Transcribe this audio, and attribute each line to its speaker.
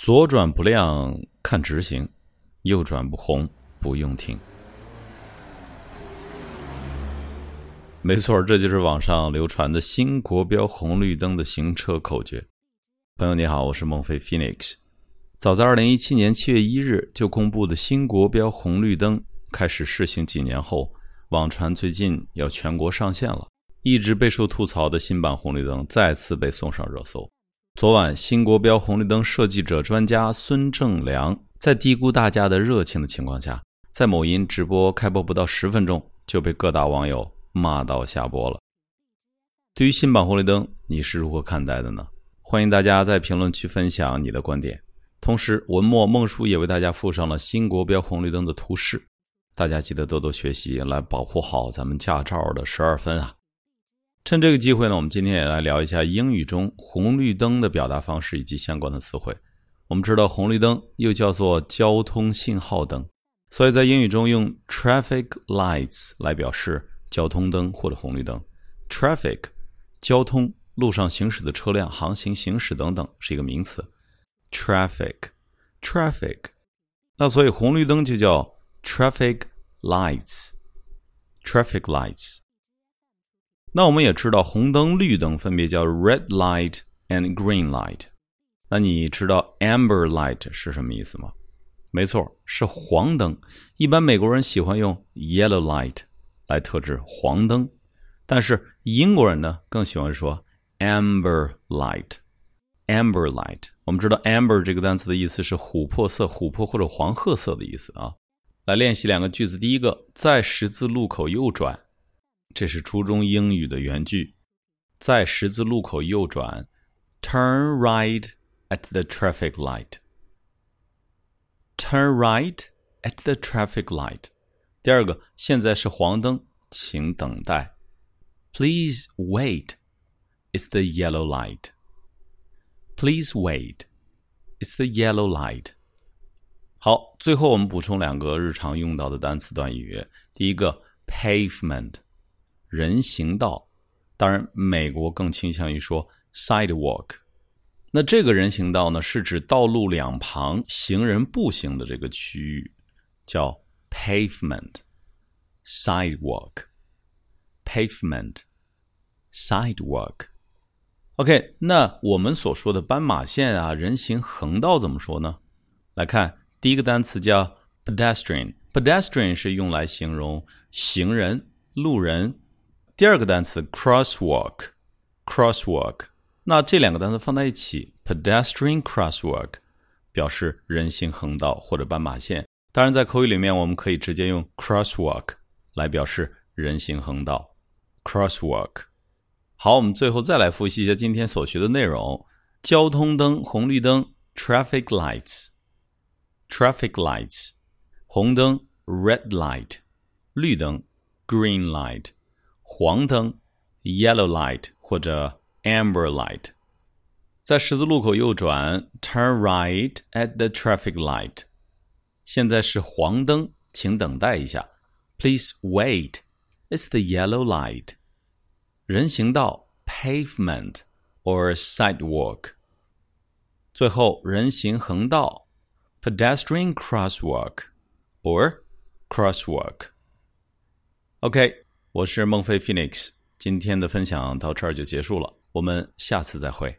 Speaker 1: 左转不亮看直行，右转不红不用停。没错，这就是网上流传的新国标红绿灯的行车口诀。朋友你好，我是孟非 Phoenix。早在二零一七年七月一日就公布的新国标红绿灯开始试行几年后，网传最近要全国上线了。一直备受吐槽的新版红绿灯再次被送上热搜。昨晚，新国标红绿灯设计者专家孙正良在低估大家的热情的情况下，在某音直播开播不到十分钟，就被各大网友骂到下播了。对于新版红绿灯，你是如何看待的呢？欢迎大家在评论区分享你的观点。同时，文末孟叔也为大家附上了新国标红绿灯的图示，大家记得多多学习，来保护好咱们驾照的十二分啊！趁这个机会呢，我们今天也来聊一下英语中红绿灯的表达方式以及相关的词汇。我们知道红绿灯又叫做交通信号灯，所以在英语中用 traffic lights 来表示交通灯或者红绿灯。traffic 交通路上行驶的车辆、航行、行驶等等是一个名词。traffic traffic 那所以红绿灯就叫 traffic lights traffic lights。那我们也知道，红灯、绿灯分别叫 red light and green light。那你知道 amber light 是什么意思吗？没错，是黄灯。一般美国人喜欢用 yellow light 来特指黄灯，但是英国人呢更喜欢说 amber light。amber light，我们知道 amber 这个单词的意思是琥珀色、琥珀或者黄褐色的意思啊。来练习两个句子，第一个，在十字路口右转。这是初中英语的原句，在十字路口右转，turn right at the traffic light。turn right at the traffic light。第二个，现在是黄灯，请等待。Please wait. It's the yellow light. Please wait. It's the yellow light. 好，最后我们补充两个日常用到的单词短语。第一个，pavement。人行道，当然，美国更倾向于说 sidewalk。那这个人行道呢，是指道路两旁行人步行的这个区域，叫 pavement。sidewalk，pavement，sidewalk。OK，那我们所说的斑马线啊，人行横道怎么说呢？来看第一个单词叫 pedestrian。pedestrian 是用来形容行人、路人。第二个单词 crosswalk，crosswalk，那这两个单词放在一起，pedestrian crosswalk，表示人行横道或者斑马线。当然，在口语里面，我们可以直接用 crosswalk 来表示人行横道，crosswalk。好，我们最后再来复习一下今天所学的内容：交通灯、红绿灯 （traffic lights），traffic lights，红灯 （red light），绿灯 （green light）。黄灯，yellow light 或者 amber light，在十字路口右转，turn right at the traffic light。现在是黄灯，请等待一下。Please wait, it's the yellow light。人行道，pavement or sidewalk。最后，人行横道，pedestrian crosswalk or crosswalk。OK。 我是孟非 Phoenix，今天的分享到这儿就结束了，我们下次再会。